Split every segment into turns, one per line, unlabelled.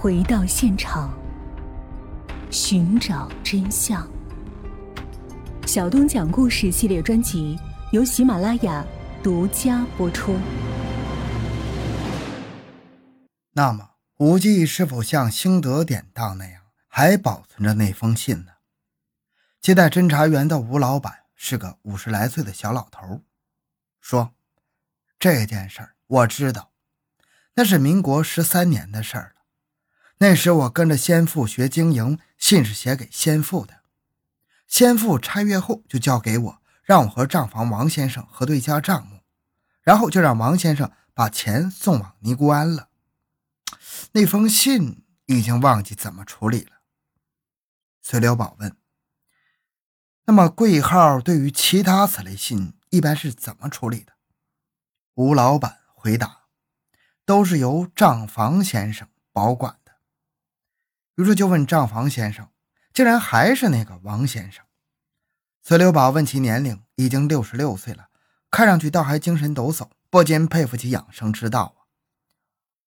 回到现场，寻找真相。小东讲故事系列专辑由喜马拉雅独家播出。
那么，武继是否像兴德典当那样，还保存着那封信呢？接待侦查员的吴老板是个五十来岁的小老头，说：“这件事儿我知道，那是民国十三年的事儿了。那时我跟着先父学经营，信是写给先父的。先父拆阅后就交给我，让我和账房王先生核对一下账目，然后就让王先生把钱送往尼姑庵了。那封信已经忘记怎么处理了。”崔留宝问。那么贵号对于其他此类信一般是怎么处理的？吴老板回答：“都是由账房先生保管。”于是就问账房先生，竟然还是那个王先生。崔六宝问其年龄，已经六十六岁了，看上去倒还精神抖擞，不禁佩服其养生之道啊。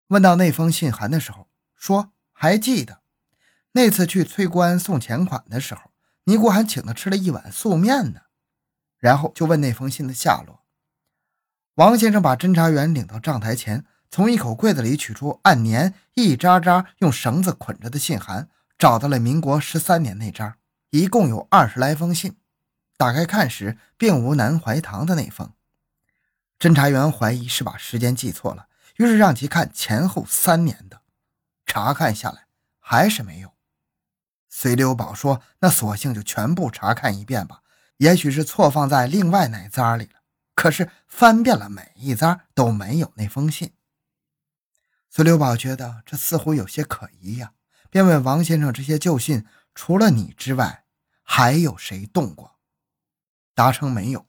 问到那封信函的时候，说还记得那次去崔官送钱款的时候。尼姑还请他吃了一碗素面呢，然后就问那封信的下落。王先生把侦查员领到账台前，从一口柜子里取出按年一扎扎用绳子捆着的信函，找到了民国十三年那张，一共有二十来封信。打开看时，并无南怀堂的那封。侦查员怀疑是把时间记错了，于是让其看前后三年的。查看下来，还是没有。随留宝说：“那索性就全部查看一遍吧，也许是错放在另外哪扎里了。可是翻遍了每一扎都没有那封信。”隋六宝觉得这似乎有些可疑呀，便问王先生：“这些旧信除了你之外，还有谁动过？”答称没有。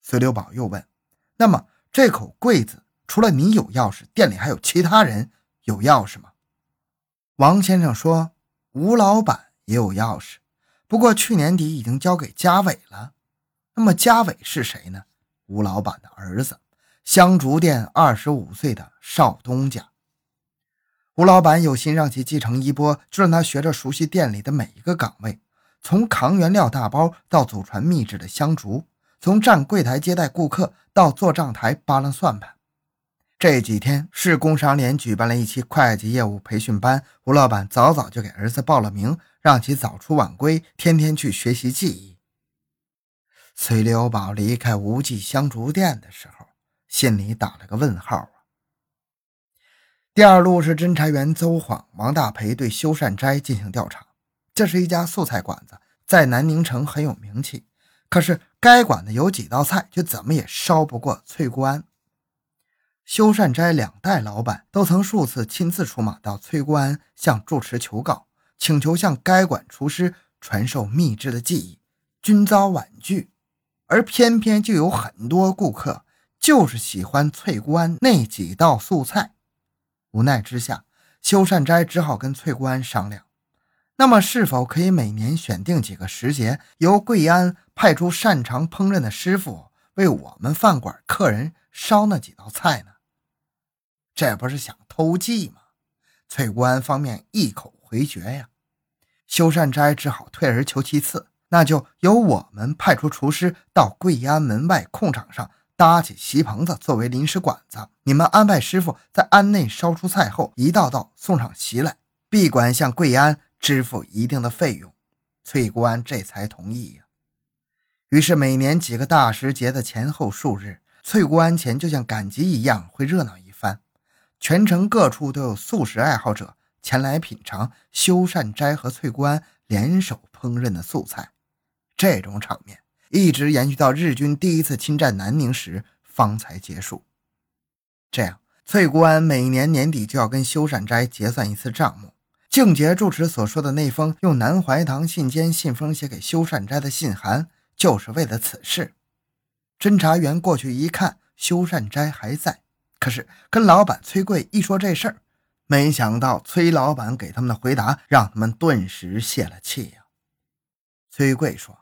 隋六宝又问：“那么这口柜子除了你有钥匙，店里还有其他人有钥匙吗？”王先生说。吴老板也有钥匙，不过去年底已经交给家伟了。那么家伟是谁呢？吴老板的儿子，香烛店二十五岁的少东家。吴老板有心让其继承衣钵，就让他学着熟悉店里的每一个岗位，从扛原料大包到祖传秘制的香烛，从站柜台接待顾客到坐账台扒拉算盘。这几天市工商联举办了一期会计业务培训班，吴老板早早就给儿子报了名，让其早出晚归，天天去学习技艺。崔刘宝离开无记香烛店的时候，心里打了个问号啊。第二路是侦查员邹晃、王大培对修善斋进行调查，这是一家素菜馆子，在南宁城很有名气，可是该馆子有几道菜就怎么也烧不过翠姑庵。修善斋两代老板都曾数次亲自出马到翠姑庵向住持求告，请求向该馆厨师传授秘制的技艺，均遭婉拒。而偏偏就有很多顾客就是喜欢翠姑庵那几道素菜。无奈之下，修善斋只好跟翠姑庵商量：那么是否可以每年选定几个时节，由贵安派出擅长烹饪的师傅为我们饭馆客人烧那几道菜呢？这不是想偷鸡吗？翠姑庵方面一口回绝呀，修善斋只好退而求其次，那就由我们派出厨师到贵安门外空场上搭起席棚子作为临时馆子，你们安排师傅在庵内烧出菜后，一道道送上席来，闭馆向贵安支付一定的费用。翠姑庵这才同意呀。于是每年几个大时节的前后数日，翠姑庵前就像赶集一样，会热闹一番。全城各处都有素食爱好者前来品尝修善斋和翠姑庵联手烹饪的素菜，这种场面一直延续到日军第一次侵占南宁时方才结束。这样，翠官每年年底就要跟修善斋结算一次账目。静节住持所说的那封用南怀堂信笺信封写给修善斋的信函，就是为了此事。侦查员过去一看，修善斋还在。可是跟老板崔贵一说这事儿，没想到崔老板给他们的回答让他们顿时泄了气呀。崔贵说：“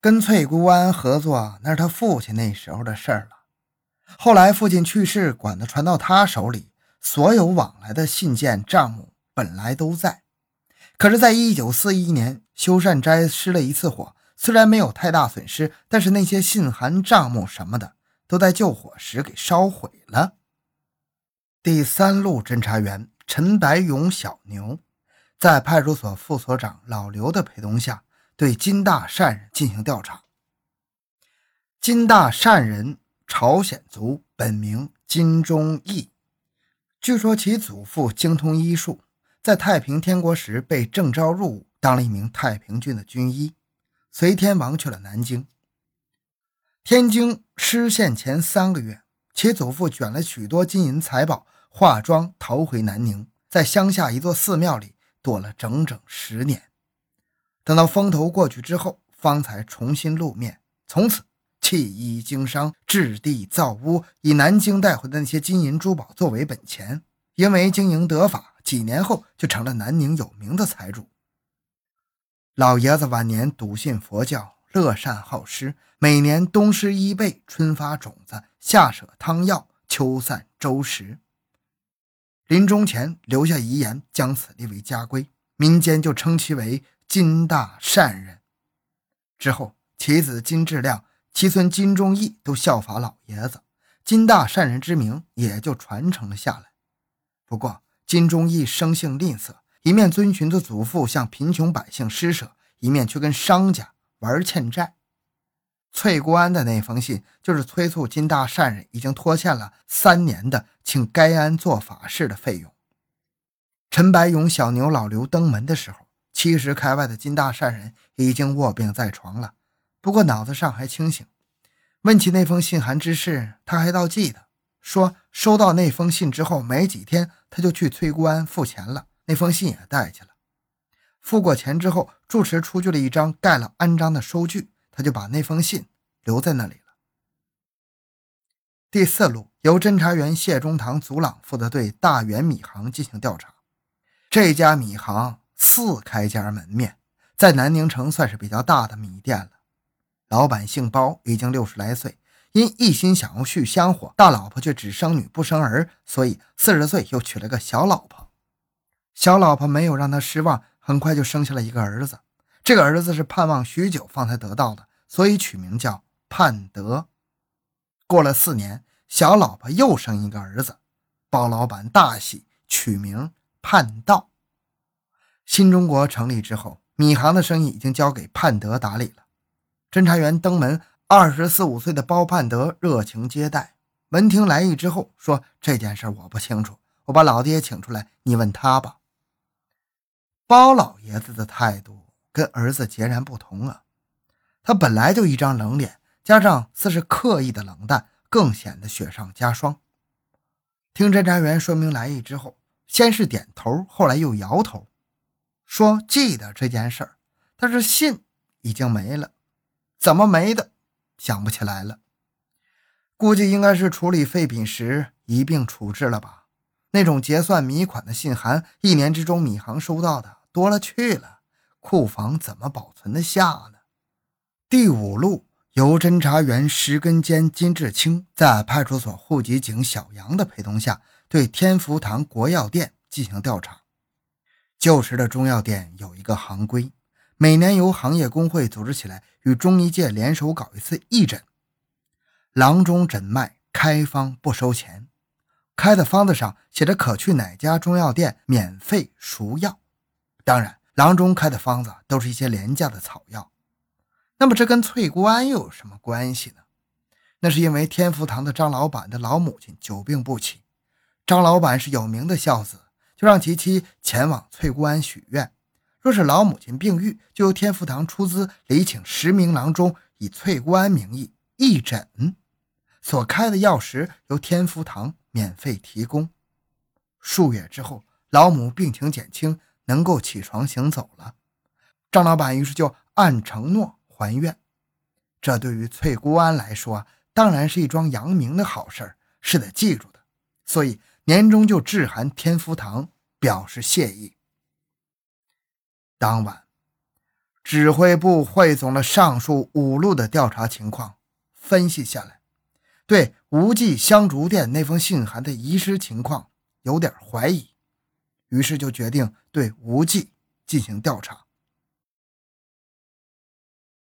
跟翠姑庵合作那是他父亲那时候的事儿了，后来父亲去世，管子传到他手里，所有往来的信件账目本来都在。可是，在一九四一年，修善斋失了一次火，虽然没有太大损失，但是那些信函、账目什么的都在救火时给烧毁了。第三路侦查员陈白勇、小牛，在派出所副所长老刘的陪同下，对金大善人进行调查。金大善人，朝鲜族，本名金钟义，据说其祖父精通医术。在太平天国时，被征召入伍，当了一名太平军的军医，随天王去了南京。天津失陷前三个月，其祖父卷了许多金银财宝，化妆逃回南宁，在乡下一座寺庙里躲了整整十年。等到风头过去之后，方才重新露面。从此弃医经商，置地造屋，以南京带回的那些金银珠宝作为本钱，因为经营得法。几年后，就成了南宁有名的财主。老爷子晚年笃信佛教，乐善好施，每年冬施衣被，春发种子，夏舍汤药，秋散粥食。临终前留下遗言，将此立为家规，民间就称其为金大善人。之后，其子金志亮、其孙金忠义都效法老爷子，金大善人之名也就传承了下来。不过，金忠义生性吝啬，一面遵循着祖父向贫穷百姓施舍，一面却跟商家玩欠债。翠姑庵的那封信就是催促金大善人已经拖欠了三年的请该庵做法事的费用。陈白勇、小牛、老刘登门的时候，七十开外的金大善人已经卧病在床了，不过脑子上还清醒。问起那封信函之事，他还倒记得。说收到那封信之后没几天，他就去崔姑庵付钱了，那封信也带去了。付过钱之后，住持出具了一张盖了安章的收据，他就把那封信留在那里了。第四路由侦查员谢中堂、祖朗负责对大元米行进行调查。这家米行四开间门面，在南宁城算是比较大的米店了。老板姓包，已经六十来岁。因一心想要续香火，大老婆却只生女不生儿，所以四十岁又娶了个小老婆。小老婆没有让他失望，很快就生下了一个儿子。这个儿子是盼望许久方才得到的，所以取名叫盼德。过了四年，小老婆又生一个儿子，包老板大喜，取名盼道。新中国成立之后，米行的生意已经交给盼德打理了。侦查员登门。二十四五岁的包盼德热情接待，闻听来意之后说：“这件事我不清楚，我把老爹请出来，你问他吧。”包老爷子的态度跟儿子截然不同啊，他本来就一张冷脸，加上似是刻意的冷淡，更显得雪上加霜。听侦查员说明来意之后，先是点头，后来又摇头，说：“记得这件事儿，但是信已经没了，怎么没的？”想不起来了，估计应该是处理废品时一并处置了吧。那种结算米款的信函，一年之中米行收到的多了去了，库房怎么保存得下呢？第五路由侦查员石根坚、金志清在派出所户籍警小杨的陪同下，对天福堂国药店进行调查。旧时的中药店有一个行规。每年由行业工会组织起来，与中医界联手搞一次义诊。郎中诊脉开方不收钱，开的方子上写着可去哪家中药店免费赎药。当然，郎中开的方子都是一些廉价的草药。那么这跟翠姑庵又有什么关系呢？那是因为天福堂的张老板的老母亲久病不起，张老板是有名的孝子，就让其妻前往翠姑庵许愿。若是老母亲病愈，就由天福堂出资礼请十名郎中，以翠姑庵名义义诊，所开的药石由天福堂免费提供。数月之后，老母病情减轻，能够起床行走了。张老板于是就按承诺还愿。这对于翠姑庵来说，当然是一桩扬名的好事是得记住的。所以年终就致函天福堂表示谢意。当晚，指挥部汇总了上述五路的调查情况，分析下来，对无忌香烛店那封信函的遗失情况有点怀疑，于是就决定对无忌进行调查。